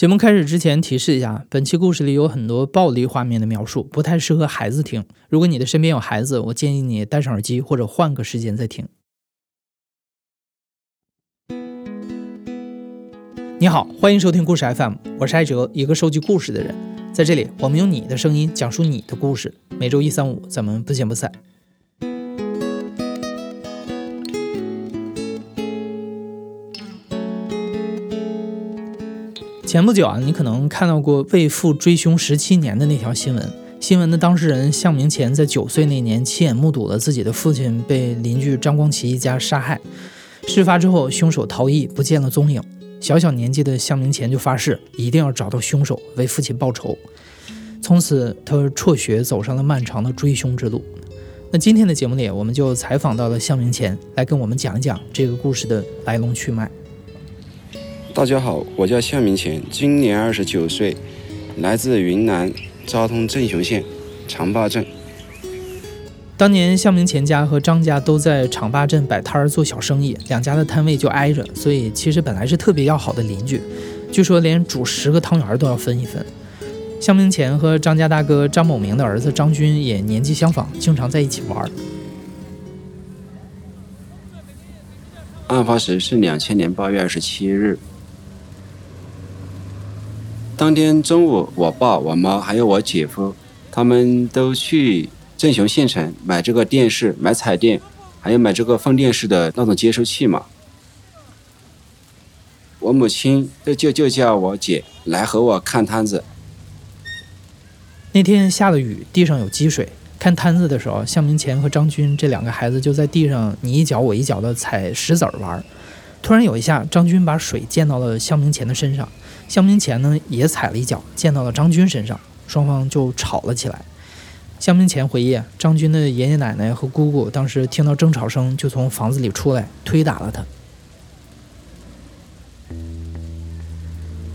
节目开始之前提示一下，本期故事里有很多暴力画面的描述，不太适合孩子听。如果你的身边有孩子，我建议你戴上耳机或者换个时间再听。你好，欢迎收听故事 FM，我是艾哲，一个收集故事的人。在这里，我们用你的声音讲述你的故事。每周一、三、五，咱们不见不散。前不久啊，你可能看到过为父追凶十七年的那条新闻。新闻的当事人向明前在九岁那年亲眼目睹了自己的父亲被邻居张光奇一家杀害。事发之后，凶手逃逸不见了踪影。小小年纪的向明前就发誓一定要找到凶手，为父亲报仇。从此，他辍学，走上了漫长的追凶之路。那今天的节目里，我们就采访到了向明前，来跟我们讲一讲这个故事的来龙去脉。大家好，我叫向明前，今年二十九岁，来自云南昭通镇雄县长坝镇。当年向明前家和张家都在长坝镇摆摊儿做小生意，两家的摊位就挨着，所以其实本来是特别要好的邻居。据说连煮十个汤圆都要分一分。向明前和张家大哥张某明的儿子张军也年纪相仿，经常在一起玩。案发时是两千年八月二十七日。当天中午，我爸、我妈还有我姐夫，他们都去镇雄县城买这个电视、买彩电，还有买这个放电视的那种接收器嘛。我母亲就就就叫我姐来和我看摊子。那天下了雨，地上有积水。看摊子的时候，向明前和张军这两个孩子就在地上你一脚我一脚的踩石子儿玩。突然有一下，张军把水溅到了向明前的身上。向明前呢也踩了一脚，溅到了张军身上，双方就吵了起来。向明前回忆，张军的爷爷奶奶和姑姑当时听到争吵声，就从房子里出来，推打了他。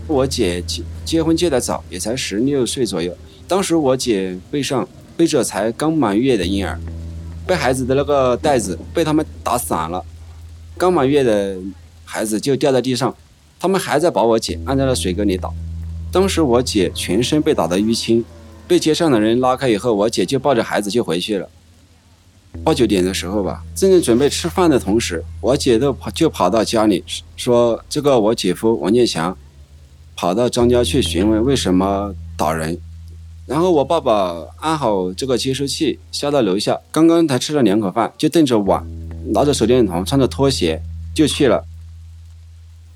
我姐结结婚结得早，也才十六岁左右。当时我姐背上背着才刚满月的婴儿，背孩子的那个袋子被他们打散了，刚满月的孩子就掉在地上。他们还在把我姐按在了水沟里打，当时我姐全身被打得淤青，被街上的人拉开以后，我姐就抱着孩子就回去了。八九点的时候吧，正在准备吃饭的同时，我姐都跑就跑到家里说：“这个我姐夫王建强跑到张家去询问为什么打人。”然后我爸爸安好这个接收器下到楼下，刚刚才吃了两口饭，就瞪着碗，拿着手电筒，穿着拖鞋就去了。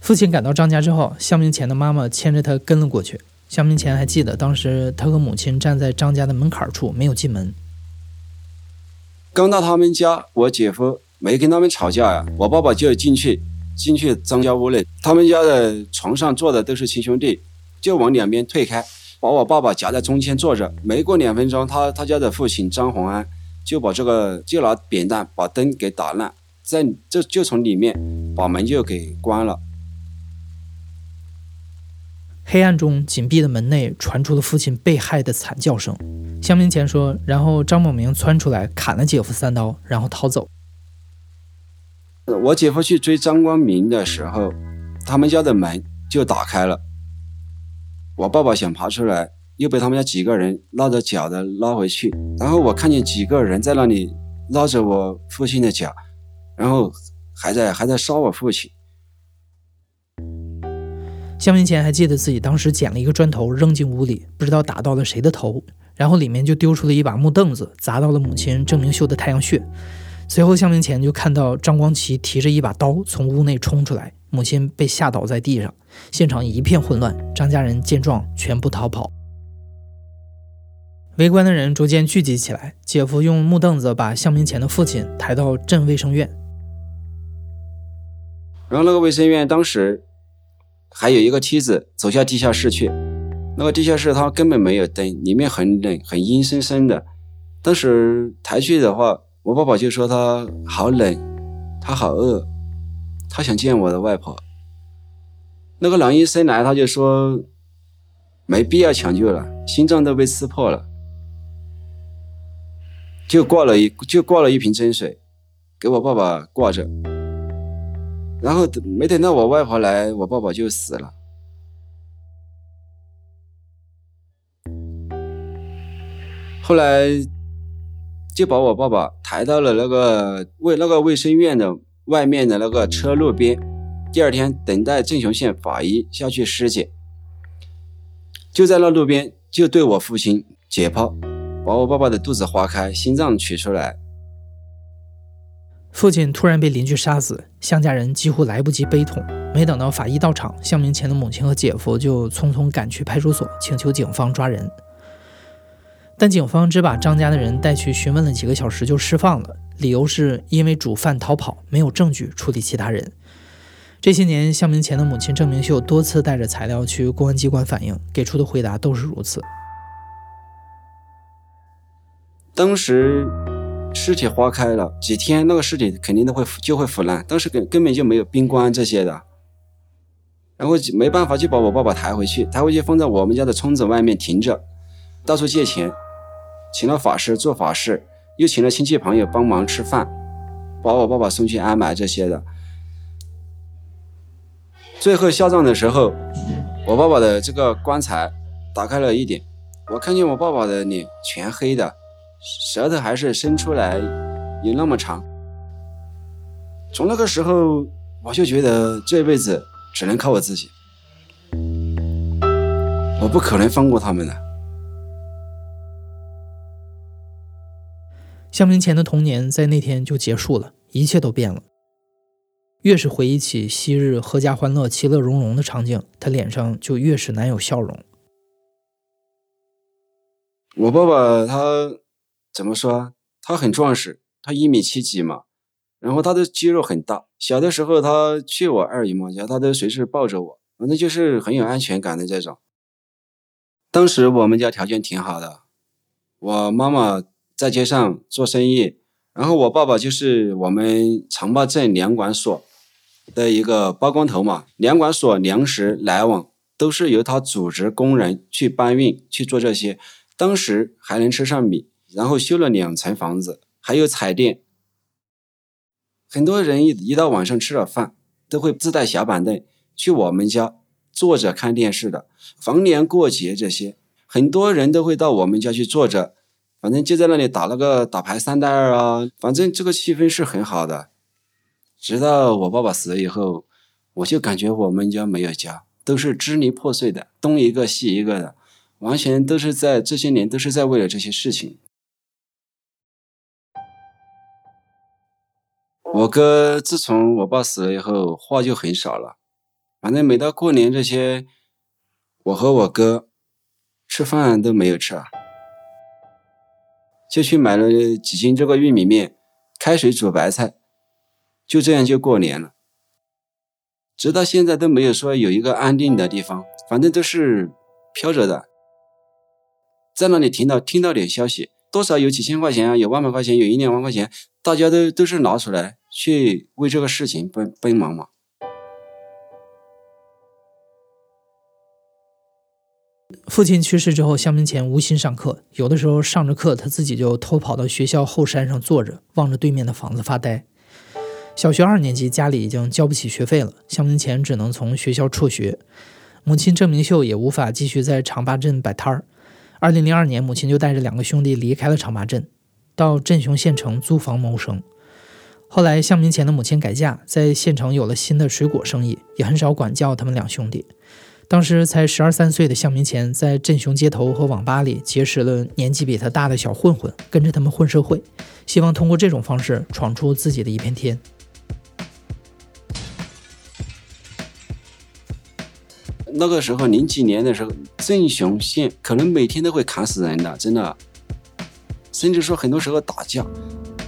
父亲赶到张家之后，向明前的妈妈牵着他跟了过去。向明前还记得，当时他和母亲站在张家的门槛处，没有进门。刚到他们家，我姐夫没跟他们吵架呀，我爸爸就进去，进去张家屋内，他们家的床上坐的都是亲兄弟，就往两边退开，把我爸爸夹在中间坐着。没过两分钟，他他家的父亲张洪安就把这个就拿扁担把灯给打烂，在就就从里面把门就给关了。黑暗中，紧闭的门内传出了父亲被害的惨叫声。向明前说：“然后张某明窜出来砍了姐夫三刀，然后逃走。”我姐夫去追张光明的时候，他们家的门就打开了。我爸爸想爬出来，又被他们家几个人拉着脚的拉回去。然后我看见几个人在那里拉着我父亲的脚，然后还在还在杀我父亲。向明前还记得自己当时捡了一个砖头扔进屋里，不知道打到了谁的头，然后里面就丢出了一把木凳子，砸到了母亲郑明秀的太阳穴。随后，向明前就看到张光奇提着一把刀从屋内冲出来，母亲被吓倒在地上，现场一片混乱。张家人见状全部逃跑，围观的人逐渐聚集起来。姐夫用木凳子把向明前的父亲抬到镇卫生院，然后那个卫生院当时。还有一个梯子走下地下室去，那个地下室它根本没有灯，里面很冷，很阴森森的。当时抬去的话，我爸爸就说他好冷，他好饿，他想见我的外婆。那个男医生来，他就说没必要抢救了，心脏都被刺破了，就挂了一就挂了一瓶针水，给我爸爸挂着。然后没等到我外婆来我爸爸就死了。后来就把我爸爸抬到了那个卫那个卫生院的外面的那个车路边第二天等待镇雄县法医下去尸检。就在那路边就对我父亲解剖把我爸爸的肚子划开心脏取出来父亲突然被邻居杀死，向家人几乎来不及悲痛。没等到法医到场，向明前的母亲和姐夫就匆匆赶去派出所，请求警方抓人。但警方只把张家的人带去询问了几个小时就释放了，理由是因为主犯逃跑，没有证据处理其他人。这些年，向明前的母亲郑明秀多次带着材料去公安机关反映，给出的回答都是如此。当时尸体化开了几天，那个尸体肯定都会就会腐烂，当时根根本就没有冰棺这些的。然后没办法，就把我爸爸抬回去，抬回去放在我们家的村子外面停着，到处借钱，请了法师做法事，又请了亲戚朋友帮忙吃饭，把我爸爸送去安埋这些的。最后下葬的时候，我爸爸的这个棺材打开了一点，我看见我爸爸的脸全黑的，舌头还是伸出来有那么长。从那个时候，我就觉得这辈子。只能靠我自己，我不可能放过他们的。向明前的童年在那天就结束了，一切都变了。越是回忆起昔日阖家欢乐、其乐融融的场景，他脸上就越是难有笑容。我爸爸他怎么说？他很壮实，他一米七几嘛。然后他的肌肉很大，小的时候他去我二姨妈家，他都随时抱着我，反正就是很有安全感的这种。当时我们家条件挺好的，我妈妈在街上做生意，然后我爸爸就是我们长坝镇粮管所的一个包工头嘛，粮管所粮食来往都是由他组织工人去搬运去做这些，当时还能吃上米，然后修了两层房子，还有彩电。很多人一一到晚上吃了饭，都会自带小板凳去我们家坐着看电视的。逢年过节这些，很多人都会到我们家去坐着，反正就在那里打那个打牌三带二啊，反正这个气氛是很好的。直到我爸爸死了以后，我就感觉我们家没有家，都是支离破碎的，东一个西一个的，完全都是在这些年都是在为了这些事情。我哥自从我爸死了以后，话就很少了。反正每到过年这些，我和我哥吃饭都没有吃啊，就去买了几斤这个玉米面，开水煮白菜，就这样就过年了。直到现在都没有说有一个安定的地方，反正都是飘着的，在那里听到听到点消息，多少有几千块钱啊，有万把块钱，有一两万块钱，大家都都是拿出来。去为这个事情奔奔忙嘛。父亲去世之后，向明前无心上课，有的时候上着课，他自己就偷跑到学校后山上坐着，望着对面的房子发呆。小学二年级，家里已经交不起学费了，向明前只能从学校辍学。母亲郑明秀也无法继续在长坝镇摆摊儿。二零零二年，母亲就带着两个兄弟离开了长坝镇，到镇雄县城租房谋生。后来，向明前的母亲改嫁，在县城有了新的水果生意，也很少管教他们两兄弟。当时才十二三岁的向明前，在镇雄街头和网吧里结识了年纪比他大的小混混，跟着他们混社会，希望通过这种方式闯出自己的一片天。那个时候，零几年的时候，镇雄县可能每天都会砍死人的，真的，甚至说很多时候打架，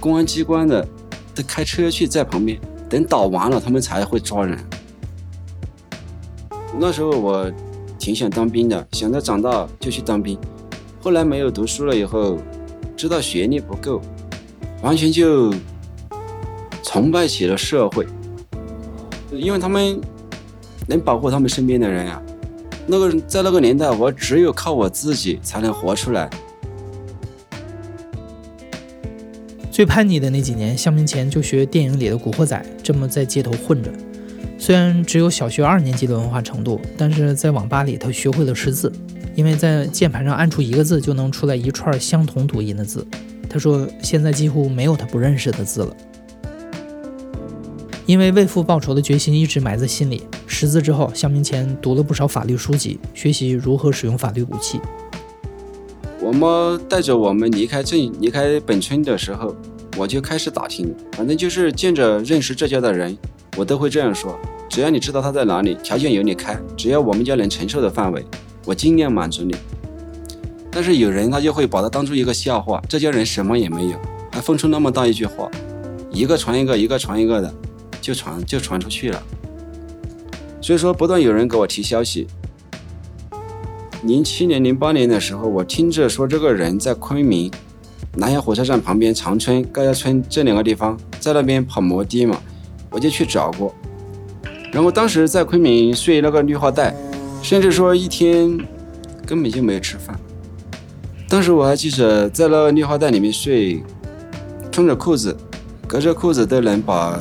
公安机关的。都开车去在旁边等打完了，他们才会抓人。那时候我挺想当兵的，想着长大就去当兵。后来没有读书了以后，知道学历不够，完全就崇拜起了社会，因为他们能保护他们身边的人呀。那个在那个年代，我只有靠我自己才能活出来。最叛逆的那几年，向明前就学电影里的古惑仔，这么在街头混着。虽然只有小学二年级的文化程度，但是在网吧里，他学会了识字。因为在键盘上按出一个字就能出来一串相同读音的字。他说现在几乎没有他不认识的字了。因为为父报仇的决心一直埋在心里，识字之后，向明前读了不少法律书籍，学习如何使用法律武器。我妈带着我们离开镇、离开本村的时候，我就开始打听，反正就是见着认识这家的人，我都会这样说：只要你知道他在哪里，条件由你开，只要我们家能承受的范围，我尽量满足你。但是有人他就会把它当做一个笑话，这家人什么也没有，还放出那么大一句话，一个传一个，一个传一个的。就传就传出去了，所以说不断有人给我提消息。零七年、零八年的时候，我听着说这个人在昆明南阳火车站旁边长春、高家村这两个地方，在那边跑摩的嘛，我就去找过。然后当时在昆明睡那个绿化带，甚至说一天根本就没有吃饭。当时我还记着在那个绿化带里面睡，穿着裤子，隔着裤子都能把。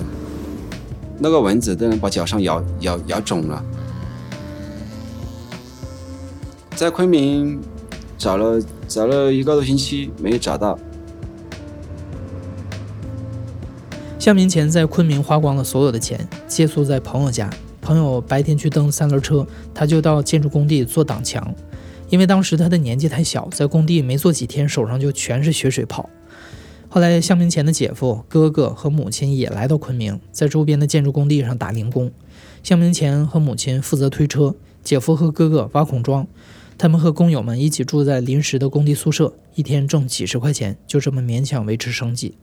那个蚊子都能把脚上咬咬咬肿了，在昆明找了找了一个多星期没有找到。向明前在昆明花光了所有的钱，借宿在朋友家。朋友白天去蹬三轮车，他就到建筑工地做挡墙。因为当时他的年纪太小，在工地没做几天，手上就全是血水泡。后来，向明前的姐夫、哥哥和母亲也来到昆明，在周边的建筑工地上打零工。向明前和母亲负责推车，姐夫和哥哥挖孔桩。他们和工友们一起住在临时的工地宿舍，一天挣几十块钱，就这么勉强维持生计。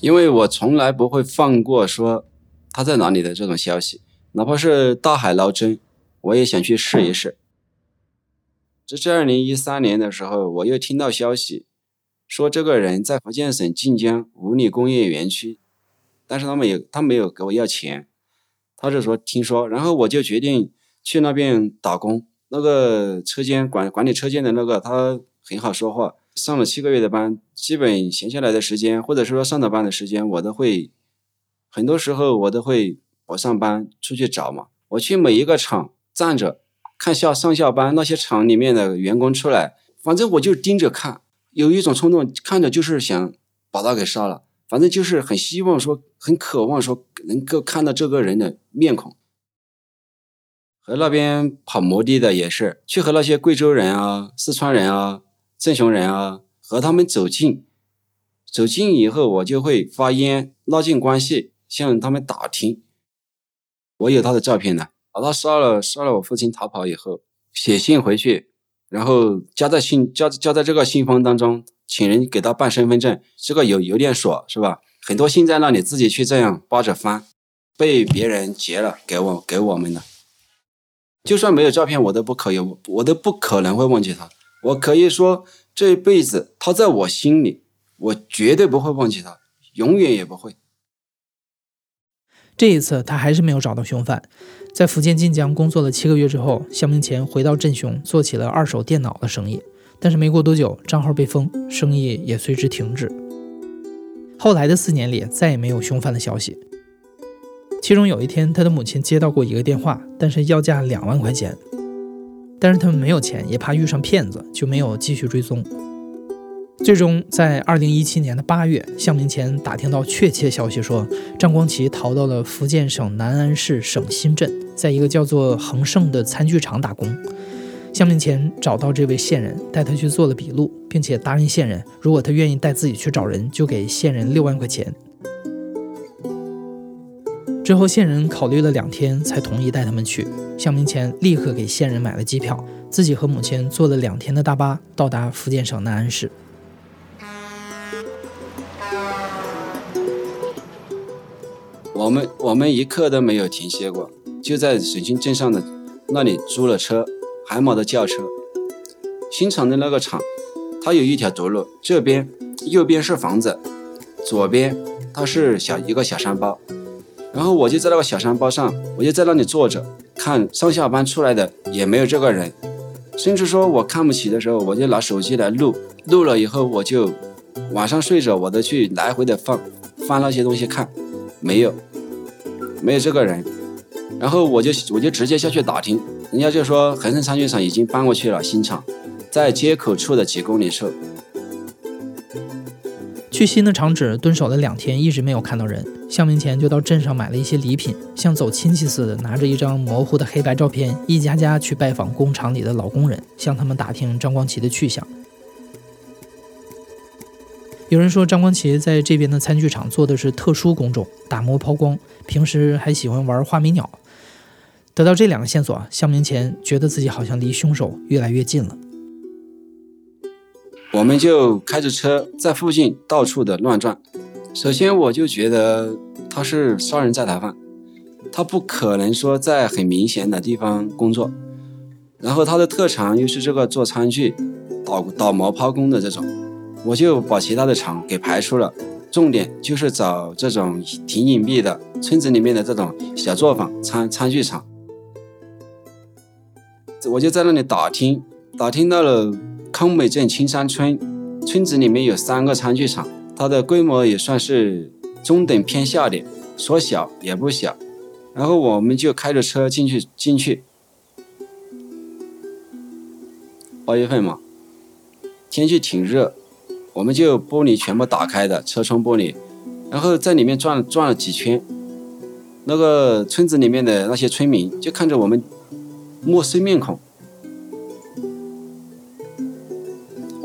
因为我从来不会放过说他在哪里的这种消息，哪怕是大海捞针，我也想去试一试。这是二零一三年的时候，我又听到消息。说这个人在福建省晋江五里工业园区，但是他们有，他没有给我要钱，他就说听说，然后我就决定去那边打工。那个车间管管理车间的那个他很好说话，上了七个月的班，基本闲下来的时间或者是说上的班的时间，我都会，很多时候我都会我上班出去找嘛，我去每一个厂站着看下上下班那些厂里面的员工出来，反正我就盯着看。有一种冲动，看着就是想把他给杀了，反正就是很希望说，很渴望说能够看到这个人的面孔。和那边跑摩的的也是，去和那些贵州人啊、四川人啊、镇雄人啊，和他们走近，走近以后，我就会发烟，拉近关系，向他们打听。我有他的照片的，把他杀了，杀了我父亲逃跑以后，写信回去。然后加在信加加在这个信封当中，请人给他办身份证，这个有有点锁是吧？很多信在那里，自己去这样扒着翻，被别人截了给我给我们的。就算没有照片，我都不可以，我都不可能会忘记他。我可以说这一辈子他在我心里，我绝对不会忘记他，永远也不会。这一次他还是没有找到凶犯。在福建晋江工作了七个月之后，肖明前回到镇雄，做起了二手电脑的生意。但是没过多久，账号被封，生意也随之停止。后来的四年里，再也没有凶犯的消息。其中有一天，他的母亲接到过一个电话，但是要价两万块钱。但是他们没有钱，也怕遇上骗子，就没有继续追踪。最终，在二零一七年的八月，向明前打听到确切消息，说张光奇逃到了福建省南安市省新镇，在一个叫做恒盛的餐具厂打工。向明前找到这位线人，带他去做了笔录，并且答应线人，如果他愿意带自己去找人，就给线人六万块钱。之后，线人考虑了两天，才同意带他们去。向明前立刻给线人买了机票，自己和母亲坐了两天的大巴，到达福建省南安市。我们我们一刻都没有停歇过，就在水军镇上的那里租了车，海马的轿车。新厂的那个厂，它有一条独路，这边右边是房子，左边它是小一个小山包。然后我就在那个小山包上，我就在那里坐着看上下班出来的，也没有这个人。甚至说我看不起的时候，我就拿手机来录，录了以后我就晚上睡着我都去来回的放翻那些东西看，没有。没有这个人，然后我就我就直接下去打听，人家就说恒盛餐具厂已经搬过去了新厂，在街口处的几公里处。去新的厂址蹲守了两天，一直没有看到人。向明前就到镇上买了一些礼品，像走亲戚似的，拿着一张模糊的黑白照片，一家家去拜访工厂里的老工人，向他们打听张光奇的去向。有人说张光奇在这边的餐具厂做的是特殊工种，打磨抛光，平时还喜欢玩画眉鸟。得到这两个线索，向明前觉得自己好像离凶手越来越近了。我们就开着车在附近到处的乱转。首先，我就觉得他是杀人在逃犯，他不可能说在很明显的地方工作。然后他的特长又是这个做餐具、倒倒模抛工的这种，我就把其他的厂给排除了，重点就是找这种挺隐蔽的村子里面的这种小作坊餐餐具厂。我就在那里打听，打听到了。康美镇青山村村子里面有三个餐具厂，它的规模也算是中等偏下点，说小也不小。然后我们就开着车进去进去。八月份嘛，天气挺热，我们就玻璃全部打开的车窗玻璃，然后在里面转转了几圈。那个村子里面的那些村民就看着我们陌生面孔。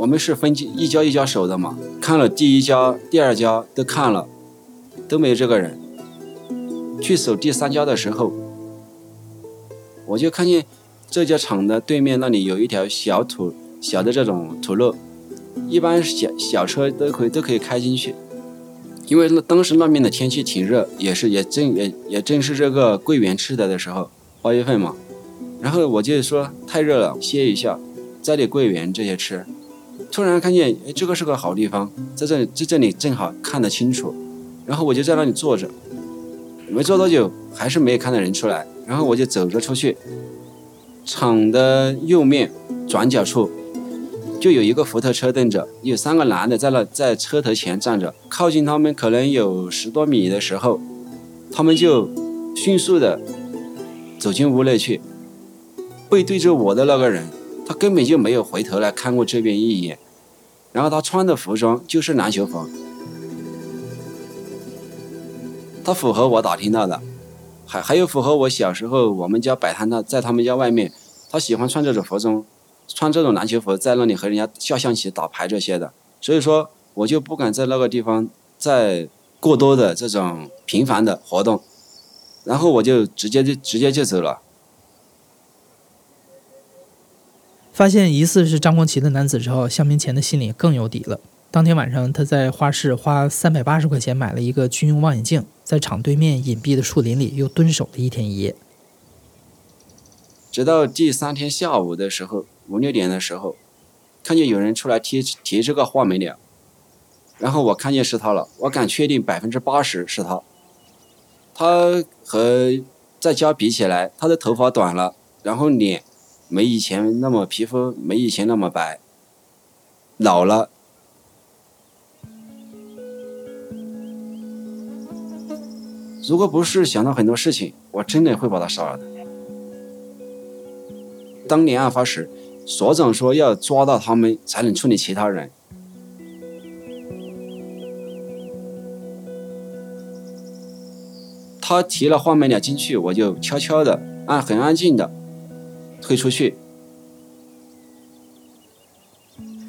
我们是分一家一家守的嘛，看了第一家、第二家都看了，都没有这个人。去守第三家的时候，我就看见这家厂的对面那里有一条小土小的这种土路，一般小小车都可以都可以开进去。因为那当时那边的天气挺热，也是也正也也正是这个桂圆吃的的时候，八月份嘛。然后我就说太热了，歇一下，摘点桂圆这些吃。突然看见，哎，这个是个好地方，在这里，在这里正好看得清楚。然后我就在那里坐着，没坐多久，还是没有看到人出来。然后我就走着出去，厂的右面转角处就有一个福特车等着，有三个男的在那在车头前站着。靠近他们可能有十多米的时候，他们就迅速的走进屋内去，背对着我的那个人。他根本就没有回头来看过这边一眼，然后他穿的服装就是篮球服，他符合我打听到的，还还有符合我小时候我们家摆摊的，在他们家外面，他喜欢穿这种服装，穿这种篮球服在那里和人家下象棋、打牌这些的，所以说我就不敢在那个地方再过多的这种频繁的活动，然后我就直接就直接就走了。发现疑似是张光奇的男子之后，向明前的心里更有底了。当天晚上，他在花市花三百八十块钱买了一个军用望远镜，在厂对面隐蔽的树林里又蹲守了一天一夜。直到第三天下午的时候，五六点的时候，看见有人出来提提这个画眉鸟，然后我看见是他了，我敢确定百分之八十是他。他和在家比起来，他的头发短了，然后脸。没以前那么皮肤没以前那么白，老了。如果不是想到很多事情，我真的会把他杀了的。当年案发时，所长说要抓到他们才能处理其他人。他提了画眉鸟进去，我就悄悄的、安很安静的。退出去。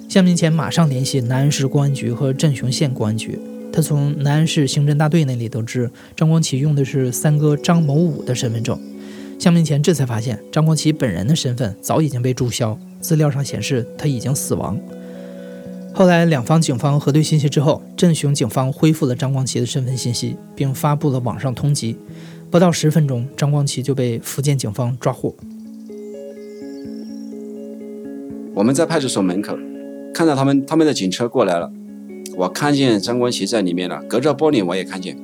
向明前马上联系南安市公安局和镇雄县公安局。他从南安市刑侦大队那里得知，张光启用的是三哥张某武的身份证。向明前这才发现，张光启本人的身份早已经被注销，资料上显示他已经死亡。后来，两方警方核对信息之后，镇雄警方恢复了张光启的身份信息，并发布了网上通缉。不到十分钟，张光启就被福建警方抓获。我们在派出所门口看到他们他们的警车过来了，我看见张光奇在里面了，隔着玻璃我也看见。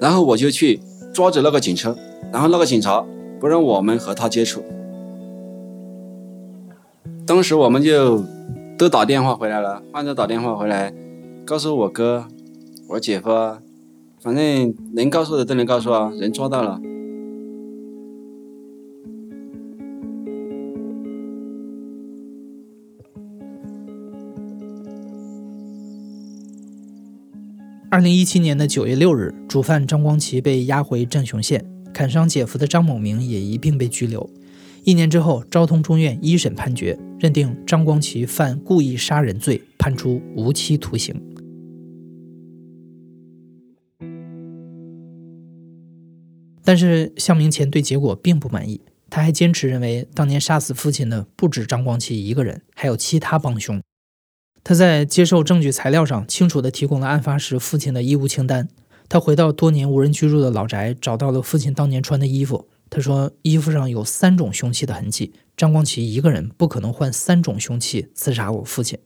然后我就去抓着那个警车，然后那个警察不让我们和他接触。当时我们就都打电话回来了，患者打电话回来，告诉我哥、我姐夫，反正能告诉的都能告诉啊，人抓到了。二零一七年的九月六日，主犯张光奇被押回镇雄县，砍伤姐夫的张某明也一并被拘留。一年之后，昭通中院一审判决认定张光奇犯故意杀人罪，判处无期徒刑。但是向明前对结果并不满意，他还坚持认为当年杀死父亲的不止张光奇一个人，还有其他帮凶。他在接受证据材料上清楚地提供了案发时父亲的衣物清单。他回到多年无人居住的老宅，找到了父亲当年穿的衣服。他说：“衣服上有三种凶器的痕迹，张光奇一个人不可能换三种凶器刺杀我父亲。”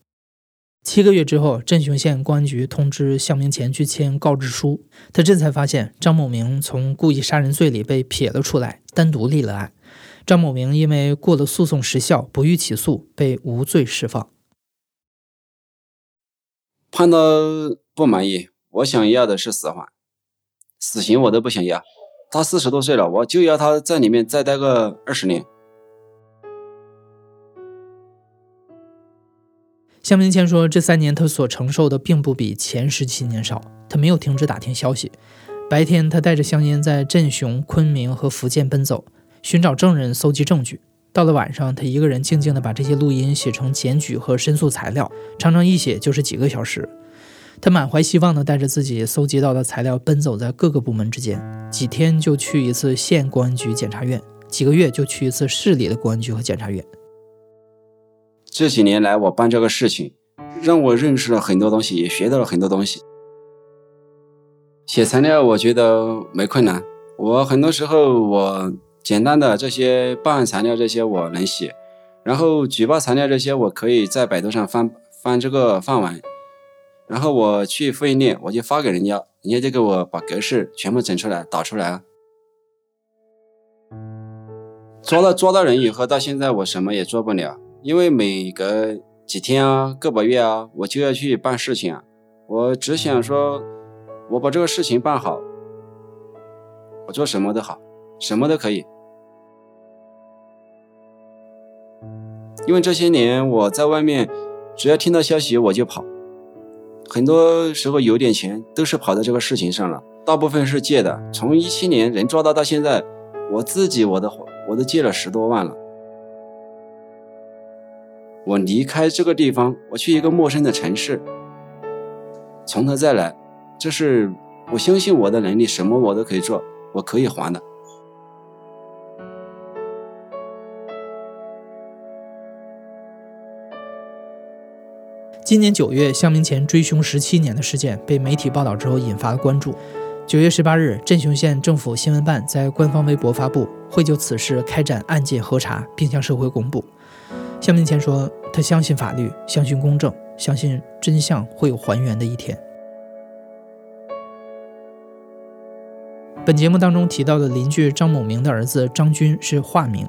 七个月之后，镇雄县公安局通知向明前去签告知书，他这才发现张某明从故意杀人罪里被撇了出来，单独立了案。张某明因为过了诉讼时效，不予起诉，被无罪释放。判的不满意，我想要的是死缓，死刑我都不想要。他四十多岁了，我就要他在里面再待个二十年。向明谦说，这三年他所承受的并不比前十七年少。他没有停止打听消息，白天他带着香烟在镇雄、昆明和福建奔走，寻找证人、搜集证据。到了晚上，他一个人静静地把这些录音写成检举和申诉材料，常常一写就是几个小时。他满怀希望地带着自己搜集到的材料奔走在各个部门之间，几天就去一次县公安局检察院，几个月就去一次市里的公安局和检察院。这几年来，我办这个事情，让我认识了很多东西，也学到了很多东西。写材料我觉得没困难，我很多时候我简单的这些办案材料这些我能写，然后举报材料这些我可以在百度上翻翻这个范文。然后我去复印店，我就发给人家，人家就给我把格式全部整出来，导出来啊。抓到抓到人以后，到现在我什么也做不了，因为每隔几天啊、个把月啊，我就要去办事情啊。我只想说，我把这个事情办好，我做什么都好，什么都可以。因为这些年我在外面，只要听到消息我就跑。很多时候有点钱都是跑在这个事情上了，大部分是借的。从一七年人抓到到现在，我自己我的我都借了十多万了。我离开这个地方，我去一个陌生的城市，从头再来，这是我相信我的能力，什么我都可以做，我可以还的。今年九月，向明前追凶十七年的事件被媒体报道之后，引发了关注。九月十八日，镇雄县政府新闻办在官方微博发布，会就此事开展案件核查，并向社会公布。向明前说，他相信法律，相信公正，相信真相会有还原的一天。本节目当中提到的邻居张某明的儿子张军是化名。